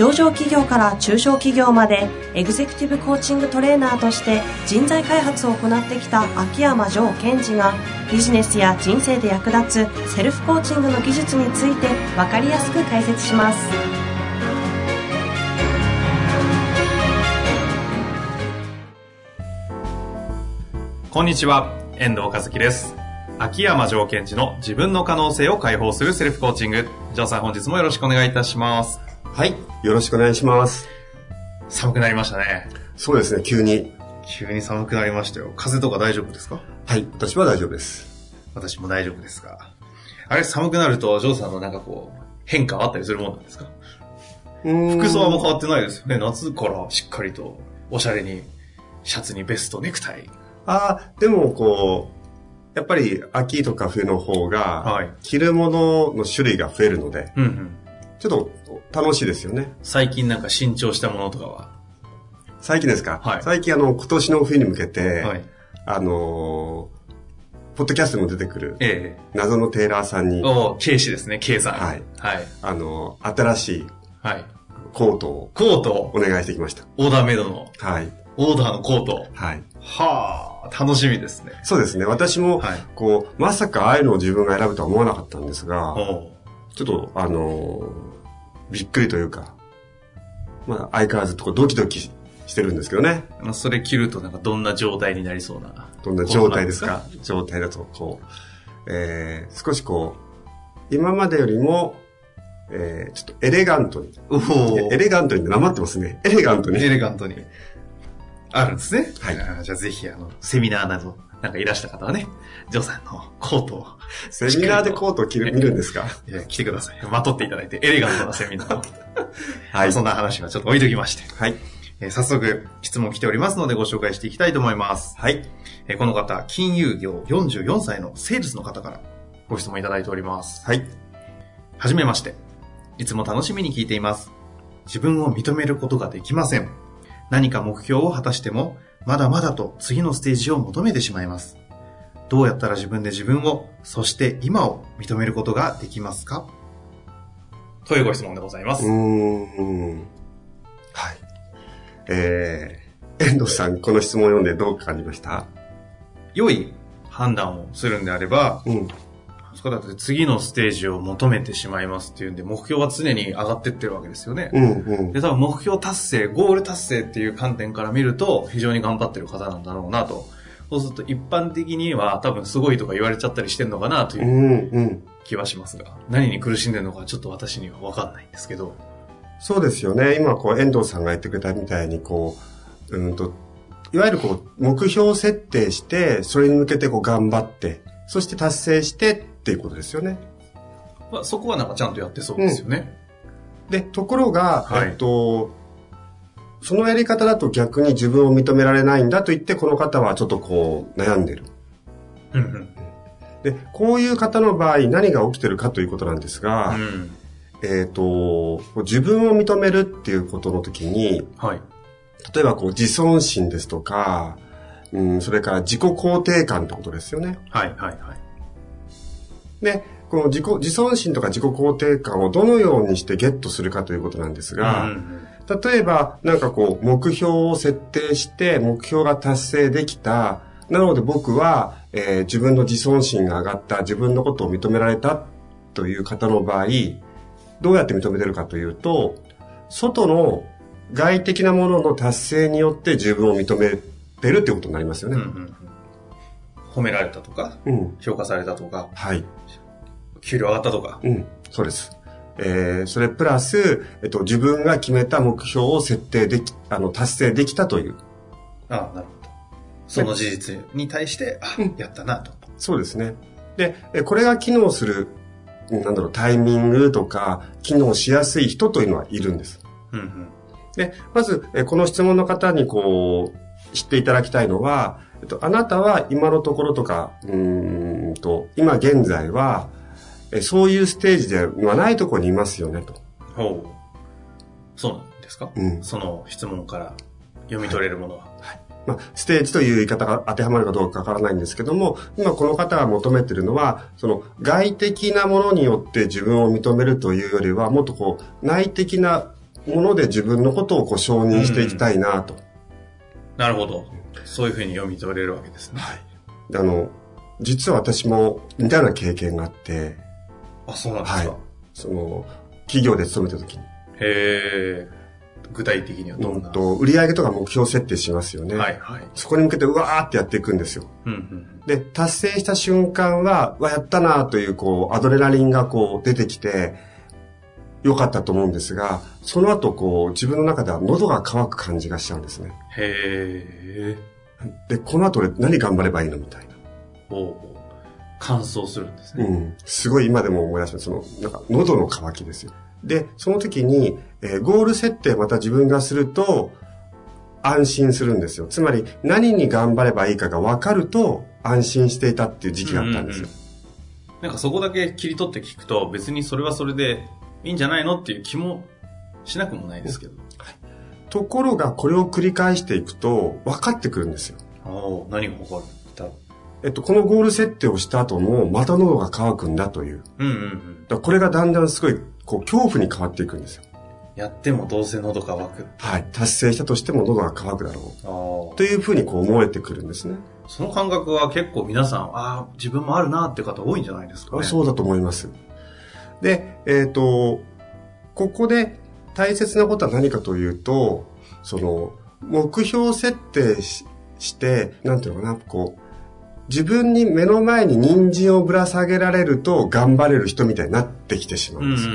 上場企業から中小企業までエグゼクティブコーチングトレーナーとして人材開発を行ってきた秋山城賢治がビジネスや人生で役立つセルフコーチングの技術について分かりやすく解説しますこんにちは、遠藤和樹です。秋山城賢治の自分の可能性を解放するセルフコーチング。城さん本日もよろしくお願いいたします。はい。よろしくお願いします。寒くなりましたね。そうですね、急に。急に寒くなりましたよ。風邪とか大丈夫ですか？はい。私は大丈夫です。私も大丈夫ですが。あれ、寒くなると、ジョーさんのなんかこう、変化はあったりするもんなんですか？服服装はもう変わってないですよね。夏からしっかりと、おしゃれに、シャツにベスト、ネクタイ。ああ、でもこう、やっぱり秋とか冬の方が、はい着るものの種類が増えるので、うんうん。ちょっと楽しいですよね。最近なんか新調したものとかは？最近ですか、はい最近あの、今年の冬に向けて、はい。あのーポッドキャストにも出てくる、え謎のテーラーさんにえ、お K 氏ですね、K さん。はい。はい。あのー新しいはい。コートをコート？お、願いしてきました。オーダーメイドの、はい。オーダーのコート？はい。はあ、楽しみですね。そうですね。私も、はいこう、まさかああいうのを自分が選ぶとは思わなかったんですが、おちょっと、あのーびっくりというか、まあ、相変わらずこうドキドキしてるんですけどね。まあそれ着るとなんかどんな状態になりそうな。どんな状態ですか？状態だと、こう、えー、少しこう、今までよりも、えー、ちょっとエレガントに。エレガントになまってますね。エレガントに。エレガントに。あるんですね。はいじゃあぜひ、あの、セミナーなど、なんかいらした方はね、ジョーさんのコートを、セミナーでコートを着る、見るんですか？来てください。まとっていただいて、エレガントなセミナーを。はい。そんな話はちょっと置いときまして。はい。えー早速、質問来ておりますのでご紹介していきたいと思います。はい。えーこの方、金融業44歳のセールスの方からご質問いただいております。はい。はじめまして。いつも楽しみに聞いています。自分を認めることができません。何か目標を果たしても、まだまだと次のステージを求めてしまいます。どうやったら自分で自分を、そして今を認めることができますか？というご質問でございます。うーん。はい。えー、遠藤さん、この質問を読んでどう感じました？良い判断をするんであれば、うん。そこだって次のステージを求めてしまいますっていうんで、目標は常に上がってってるわけですよね。うん、うん。で、多分目標達成、ゴール達成っていう観点から見ると、非常に頑張ってる方なんだろうなと。そうすると一般的には多分すごいとか言われちゃったりしてんのかなといううんうん。気はしますが、何に苦しんでるのかちょっと私にはわかんないんですけど。そうですよね。今、こう、遠藤さんが言ってくれたみたいに、こう、うんと、いわゆるこう、目標設定して、それに向けてこう、頑張って、そして達成してっていうことですよね。まあ、そこはなんかちゃんとやってそうですよね。で、ところが、はいえっと、そのやり方だと逆に自分を認められないんだと言って、この方はちょっとこう、悩んでる。うんうん。で、こういう方の場合、何が起きてるかということなんですが、うん。えっ、と、自分を認めるっていうことの時に、はい。例えばこう自尊心ですとか、うん、それから自己肯定感ってことですよね。はい、はい、はい。で、この自己、自尊心とか自己肯定感をどのようにしてゲットするかということなんですが、うんうん例えば、なんかこう、目標を設定して、目標が達成できた。なので僕は、えー自分の自尊心が上がった、自分のことを認められたという方の場合、どうやって認めてるかというと、外の外的なものの達成によって自分を認めてるっていうことになりますよね。うんうんうん。褒められたとか、うん。評価されたとか、はい。給料上がったとか。うん。そうです。えー、それプラス、えっと、自分が決めた目標を設定でき、あの、達成できたという。ああ、なるほど。その事実に対して、あ、やったなと。そうですね。で、えこれが機能する、なんだろう、タイミングとか、機能しやすい人というのはいるんです。うんうん。で、まず、えこの質問の方にこう、知っていただきたいのは、えっと、あなたは今のところとか、うーんと、今現在は、えそういうステージではないところにいますよね、と。ほう。そうなんですか？うんその質問から読み取れるものは。まあ、ステージという言い方が当てはまるかどうかわからないんですけども、今この方が求めてるのは、その外的なものによって自分を認めるというよりは、もっとこう、内的なもので自分のことをこう承認していきたいなと。なるほど。そういうふうに読み取れるわけですね。であの、実は私も似たような経験があって、あ、そうなんですか。はいその、企業で勤めた時に、へえ。具体的にはどんな？うんと、売上とか目標設定しますよね。はいはい。そこに向けてうわーってやっていくんですよ。うんうんで、達成した瞬間は、わ、やったなという、こう、アドレナリンがこう、出てきて、良かったと思うんですが、その後、こう、自分の中では喉が渇く感じがしちゃうんですね。へえ。で、この後俺何頑張ればいいのみたいな。お乾燥するんですね。うん。すごい今でも思い出します。その、なんか、喉の渇きですよ。で、その時に、えーゴール設定また自分がすると、安心するんですよ。つまり、何に頑張ればいいかが分かると、安心していたっていう時期があったんですよ。なんかそこだけ切り取って聞くと、別にそれはそれでいいんじゃないのっていう気もしなくもないですけど。ところが、これを繰り返していくと、分かってくるんですよ。おお何が起こるえっと、このゴール設定をした後も、また喉が渇くんだという。う。うんうんうん。これがだんだんすごい、こう、恐怖に変わっていくんですよ。やってもどうせ喉乾く。はい。達成したとしても喉が渇くだろう。あというふうにこう思えてくるんですね。その感覚は結構皆さん、ああ、自分もあるなって方多いんじゃないですかね。そうだと思います。で、えっ、と、ここで大切なことは何かというと、その、目標設定しして、なんていうのかな、こう、自分に目の前に人参をぶら下げられると頑張れる人みたいになってきてしまうんですよ。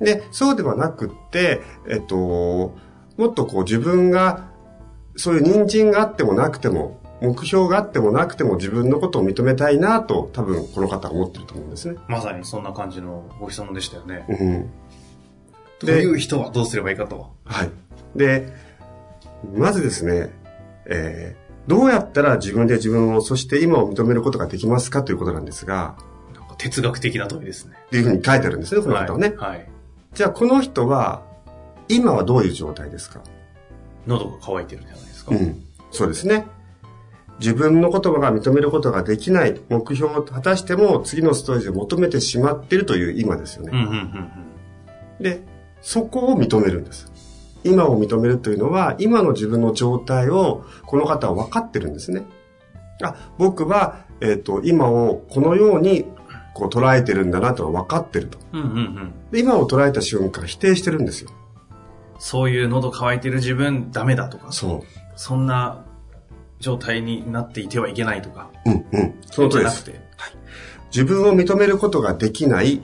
で、そうではなくって、えっと、もっとこう自分が、そういう人参があってもなくても、目標があってもなくても自分のことを認めたいなと多分この方は思ってると思うんですね。まさにそんな感じのご質問でしたよね。うん。という人はどうすればいいかと。はい。で、まずですね、えーどうやったら自分で自分を、そして今を認めることができますかということなんですが、哲学的な問いですね。っていうふうに書いてあるんですね、この方はね。はい。はい。じゃあこの人は、今はどういう状態ですか喉が渇いてるんじゃないですか。うん。そうですね。自分の言葉が認めることができない目標を果たしても次のステージを求めてしまっているという今ですよね。うんうんうんで、そこを認めるんです。今を認めるというのは、今の自分の状態をこの方は分かってるんですね。あ、僕は、えっ、と、今をこのようにこう捉えてるんだなと分かってると。うん。うんうんうん。で今を捉えた瞬間否定してるんですよ。そういう喉乾いてる自分ダメだとか、そそんな状態になっていてはいけないとか。う。うん、うん。その通りです。じゃなくて。自分を認めることができない、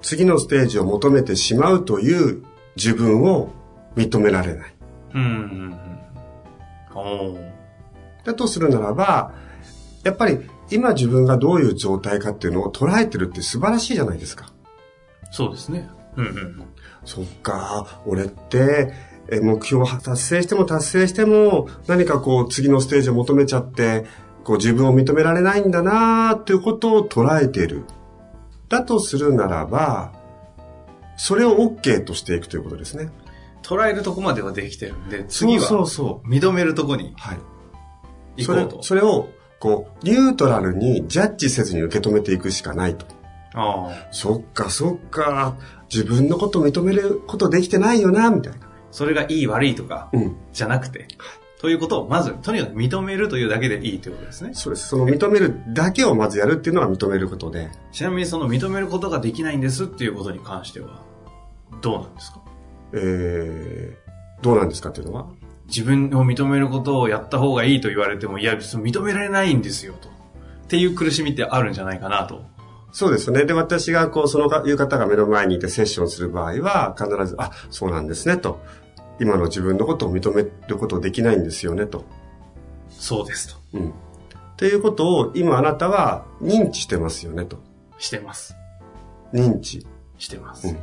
次のステージを求めてしまうという自分を認められない。うんうんうん。おーだとするならば、やっぱり今自分がどういう状態かっていうのを捉えてるって素晴らしいじゃないですか。そうですね。うんうん。そっか、俺って、え目標を達成しても達成しても、何かこう次のステージを求めちゃって、こう自分を認められないんだなーっていうことを捉えている。だとするならば、それを OK としていくということですね。捉えるとこまではできてるんで、次そうはそうそ認めるとこにう。はい。それ行こうと。それを、こう、ニュートラルにジャッジせずに受け止めていくしかないと。ああ。そっか、そっか、自分のこと認めることできてないよな、みたいな。それがいい悪いとか、うん。じゃなくて、ということを、まず、とにかく認めるというだけでいいということですね。そうです。その認めるだけをまずやるっていうのは認めることで。ちなみにその認めることができないんですっていうことに関しては、どうなんですか？えー、どうなんですかっていうのは？自分を認めることをやった方がいいと言われても、いや、認められないんですよ、と。っていう苦しみってあるんじゃないかなと。そうですね。で、私がこう、そのかいう方が目の前にいてセッションする場合は、必ず、あ、そうなんですね、と。今の自分のことを認めることできないんですよね、と。そうですと。うん。っていうことを、今あなたは認知してますよね、と。してます。認知、してます。うん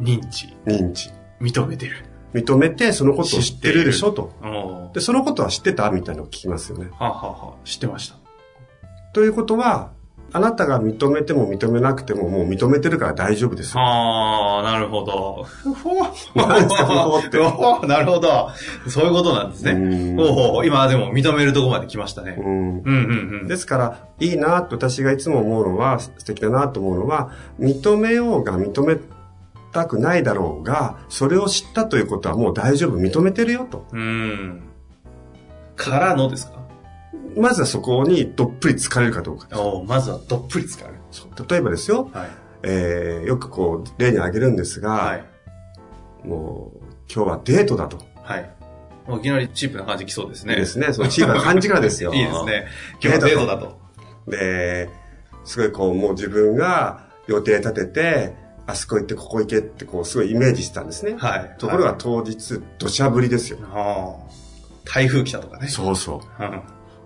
認知、認知。認めてる。認めて、そのことを知ってるでしょ、と。で、そのことは知ってたみたいなのを聞きますよね。はあ、はあはあ、知ってました。ということは、あなたが認めても認めなくてももう認めてるから大丈夫ですよ。ああ、なるほど。ふほ何ですかふほって おなるほど。そういうことなんですね。うんおお今でも認めるとこまで来ましたね。うんうんうんうん。ですから、いいなと私がいつも思うのは、素敵だなと思うのは、認めようが認めたくないだろうが、それを知ったということはもう大丈夫、認めてるよと。うん。からのですか？まずはそこにどっぷり疲れるかどうかです。おまずはどっぷり使う。例えばですよ、はい。えー、よくこう、例に挙げるんですが、はい。もう、今日はデートだと。はい。もういきなりチープな感じきそうですね。いいですね。そのチームな感じからですよ。いいですね。今日はデートだと。で、すごいこう、もう自分が予定立てて、あそこ行ってここ行けってこう、すごいイメージしてたんですね。はい。ところがはい当日、土砂降りですよ。ああ台風来たとかね。そうそう。うん。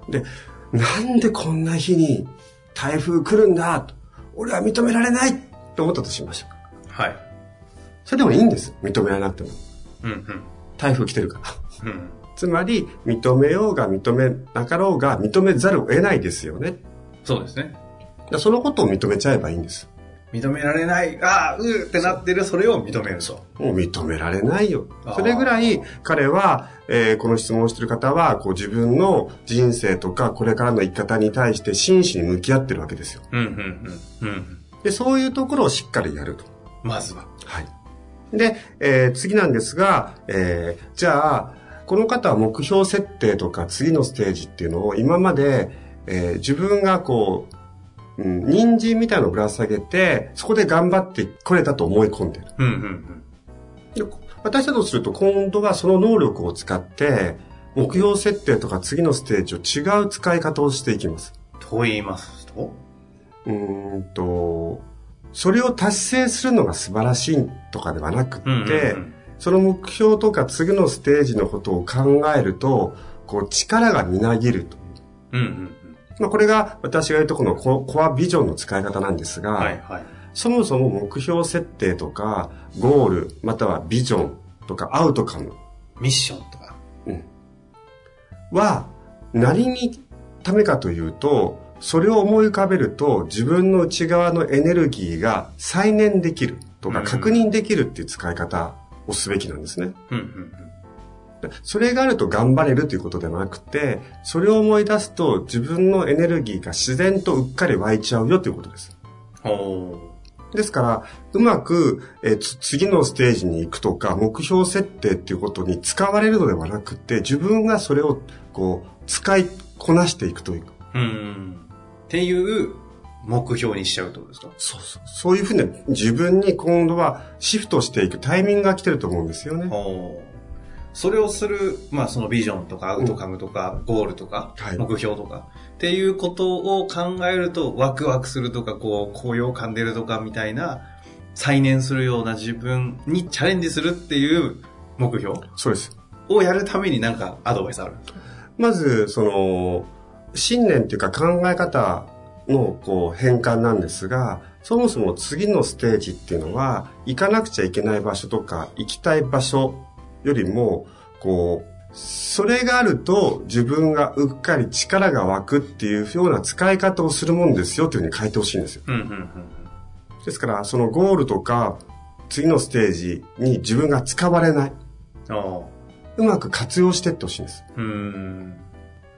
で、なんでこんな日に台風来るんだ？と。俺は認められないと思ったとしましょう。はい。それでもいいんです。認められなくても。うんうん。台風来てるから。うん。つまり、認めようが認めなかろうが認めざるを得ないですよね。そうですね。らそのことを認めちゃえばいいんです。認められない、ああ、うーってなってる、それを認めると。もう認められないよそれぐらい彼は、えーこの質問をしている方は、こう自分の人生とかこれからの生き方に対して真摯に向き合ってるわけですよ。うん、うん、うん。うん。で、そういうところをしっかりやると。まずは。はい。で、えー次なんですが、えーじゃあ、この方は目標設定とか次のステージっていうのを今まで、えー自分がこう、うん、人参みたいなのをぶら下げて、そこで頑張ってこれたと思い込んでる。うん、うん、で私だとすると今度はその能力を使って、目標設定とか次のステージを違う使い方をしていきます。うん。と言いますと？うーんと、それを達成するのが素晴らしいとかではなくって、うん、うん。その目標とか次のステージのことを考えると、こう力がみなぎると。うん、うん。まあ、これが私が言うとこのココアビジョンの使い方なんですが、はい、はい。そもそも目標設定とか、ゴール、またはビジョンとかアウトカムミッションとか。は何にためかというと、それを思い浮かべると自分の内側のエネルギーが再燃できるとかうん確認できるっていう使い方をすべきなんですね。うん、うん、それがあると頑張れるということではなくて、それを思い出すと自分のエネルギーが自然とうっかり湧いちゃうよということです。ですから、うまく、え次のステージに行くとか、目標設定っていうことに使われるのではなくて、自分がそれをこう、使いこなしていくという。うん。っていう目標にしちゃうってことですか？そうそう。そういうふうに自分に今度はシフトしていくタイミングが来てると思うんですよね。それをする、まあそのビジョンとかアウトカムとか、ゴールとか、はい。目標とかっていうことを考えるとワクワクするとか、こう、高揚感出るとかみたいな、再燃するような自分にチャレンジするっていう目標そうです。をやるためになんかアドバイスある？まず、その、信念っていうか考え方のこう変換なんですが、そもそも次のステージっていうのは、行かなくちゃいけない場所とか、行きたい場所よりも、こう、それがあると自分がうっかり力が湧くっていうような使い方をするもんですよというふうに書いてほしいんですよ。うん、うん、うん。ですから、そのゴールとか、次のステージに自分が使われない。おうまく活用していってほしいんです。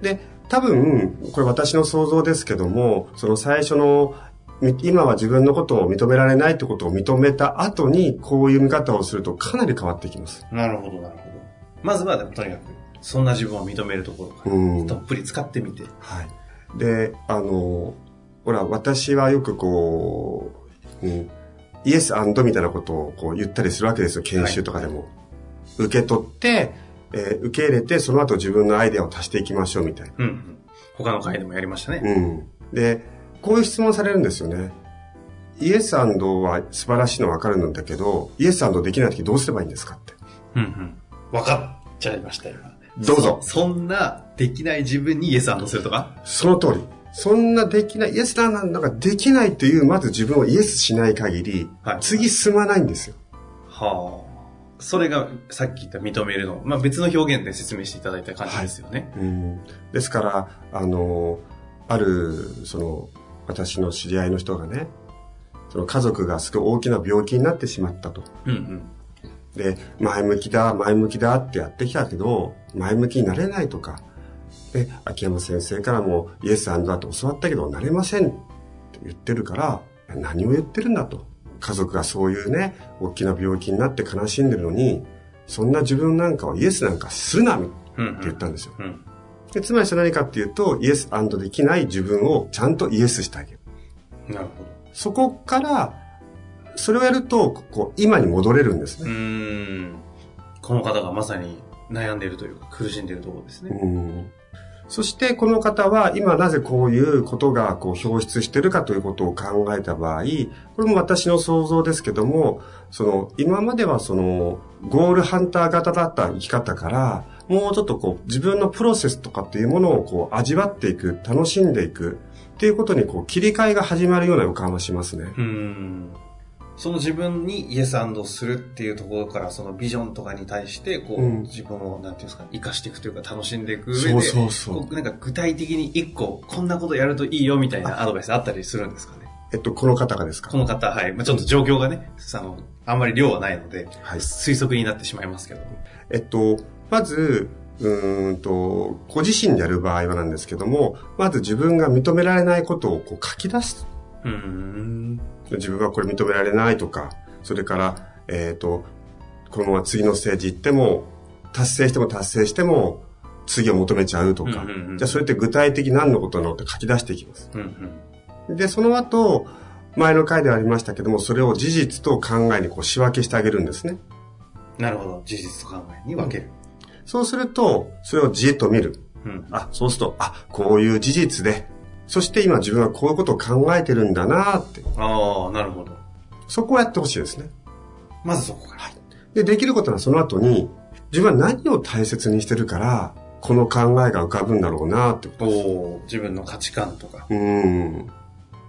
で、多分、これ私の想像ですけども、その最初の、み今は自分のことを認められないってことを認めた後に、こういう見方をするとかなり変わってきます。なるほど、なるほど。まずはでもとにかく、そんな自分を認めるところから、うん。どっぷり使ってみて。はい。で、あの、ほら、私はよくこう、うん、イエスみたいなことをこう言ったりするわけですよ、研修とかでも。受け取って、えー受け入れて、その後自分のアイデアを足していきましょうみたいな。うん、うん。他の回でもやりましたね。うん。で、こういう質問されるんですよね。イエスは素晴らしいのはわかるんだけど、イエスできない時どうすればいいんですかって。うんうん。分かっちゃいました、今。どうぞそそんな、できない自分にイエスするとか？その通り。そんなできない、イエスだなんだかできないっていう、まず自分をイエスしない限り、はい次進まないんですよ。はあ。それが、さっき言った認めるの。まあ別の表現で説明していただいた感じですよね。うん、ですから、あの、ある、その、私の知り合いの人がね、その家族がすごい大きな病気になってしまったと。うんうん。で、前向きだ、前向きだってやってきたけど、前向きになれないとか、で、秋山先生からもイエスアンドだと教わったけど、なれませんって言ってるから、何を言ってるんだと。家族がそういうね、大きな病気になって悲しんでるのに、そんな自分なんかをイエスなんかするなってうんうん。言ったんですよ。うん。でつまりそれ何かっていうと、イエスできない自分をちゃんとイエスしてあげる。なるほそこから、それをやると、こう、今に戻れるんですど。うね。ーん。この方がまさに悩んでいるというか、苦しんでいるところですね。うんそしてこの方は今なぜこういうことがこう表出してるかということを考えた場合、これも私の想像ですけども、その今まではそのゴールハンター型だった生き方から、もうちょっとこう自分のプロセスとかっていうものをこう味わっていく、楽しんでいくっていうことにこう切り替えが始まるような予感はしますね。うーん。その自分にイエスするっていうところから、そのビジョンとかに対して、こう、うん自分を、なんていうんですか、生かしていくというか、楽しんでいく上で、そうそうそうこなんか具体的に一個、こんなことやるといいよみたいなアドバイスあったりするんですかね？えっと、この方がですか？この方、はい。まあちょっと状況がね、あの、あんまり量はないので、はい。推測になってしまいますけど。えっと、まず、うーんと、ご自身でやる場合はなんですけども、まず自分が認められないことをこう書き出す。うーん。自分はこれ認められないとか、それから、えっ、と、このまま次のステージ行っても、達成しても達成しても、次を求めちゃうとか、うんうんうんじゃあそれって具体的何のことなのって書き出していきます。うんうん。で、その後、前の回ではありましたけども、それを事実と考えにこう仕分けしてあげるんですね。なるほど。事実と考えに分ける。そうすると、それをじっと見る。うん。あ、そうすると、あ、こういう事実で、そして今自分はこういうことを考えてるんだなって、ああ、なるほど。そこをやってほしいですね。まずそこから。で、できることはその後に、自分は何を大切にしてるから、この考えが浮かぶんだろうなってこと。おー自分の価値観とか。うーん。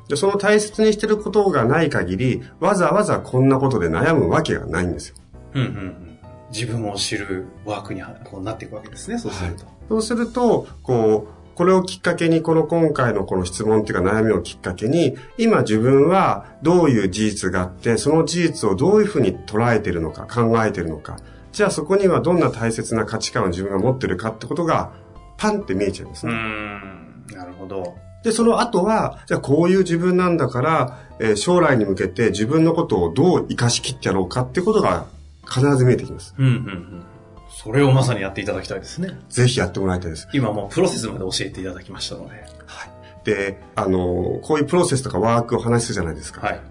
で、その大切にしてることがない限り、わざわざこんなことで悩むわけがないんですよ。うんうんうん。自分を知るワークにはこうなっていくわけですね、そうすると。そうすると、こう、これをきっかけに、この今回のこの質問っていうか悩みをきっかけに、今自分はどういう事実があって、その事実をどういうふうに捉えているのか、考えているのか。じゃあそこにはどんな大切な価値観を自分が持ってるかってことが、パンって見えちゃいますうーね。ん。なるほど。で、その後は、じゃあこういう自分なんだから、えー将来に向けて自分のことをどう活かしきってやろうかっていうことが必ず見えてきます。うんうんうん。それをまさにやっていただきたいですね。ぜひやってもらいたいです。今もうプロセスまで教えていただきましたので。で、あの、こういうプロセスとかワークを話するじゃないですか。はい。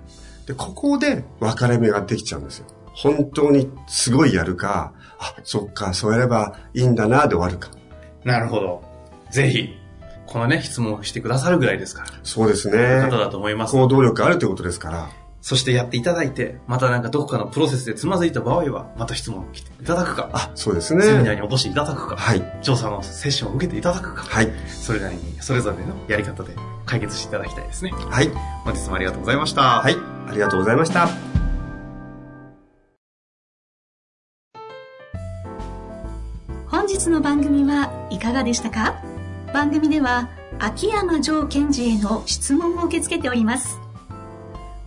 で、ここで分かれ目ができちゃうんですよ。本当にすごいやるか、あ、そっか、そうやればいいんだな、で終わるか。なるほど。ぜひ、このね、質問をしてくださるぐらいですから。そうです方ね。だと思います。行動力あるということですから。そしてやっていただいて、またなんかどこかのプロセスでつまずいた場合は、また質問を来ていただくか、あ、そうですセミナーね。にお越しいただくか、はい。調査のセッションを受けていただくか、はい。それなりに、それぞれのやり方で解決していただきたいですね。はい。本日もありがとうございました。はい。ありがとうございました。本日の番組はいかがでしたか？番組では秋山城賢治への質問を受け付けております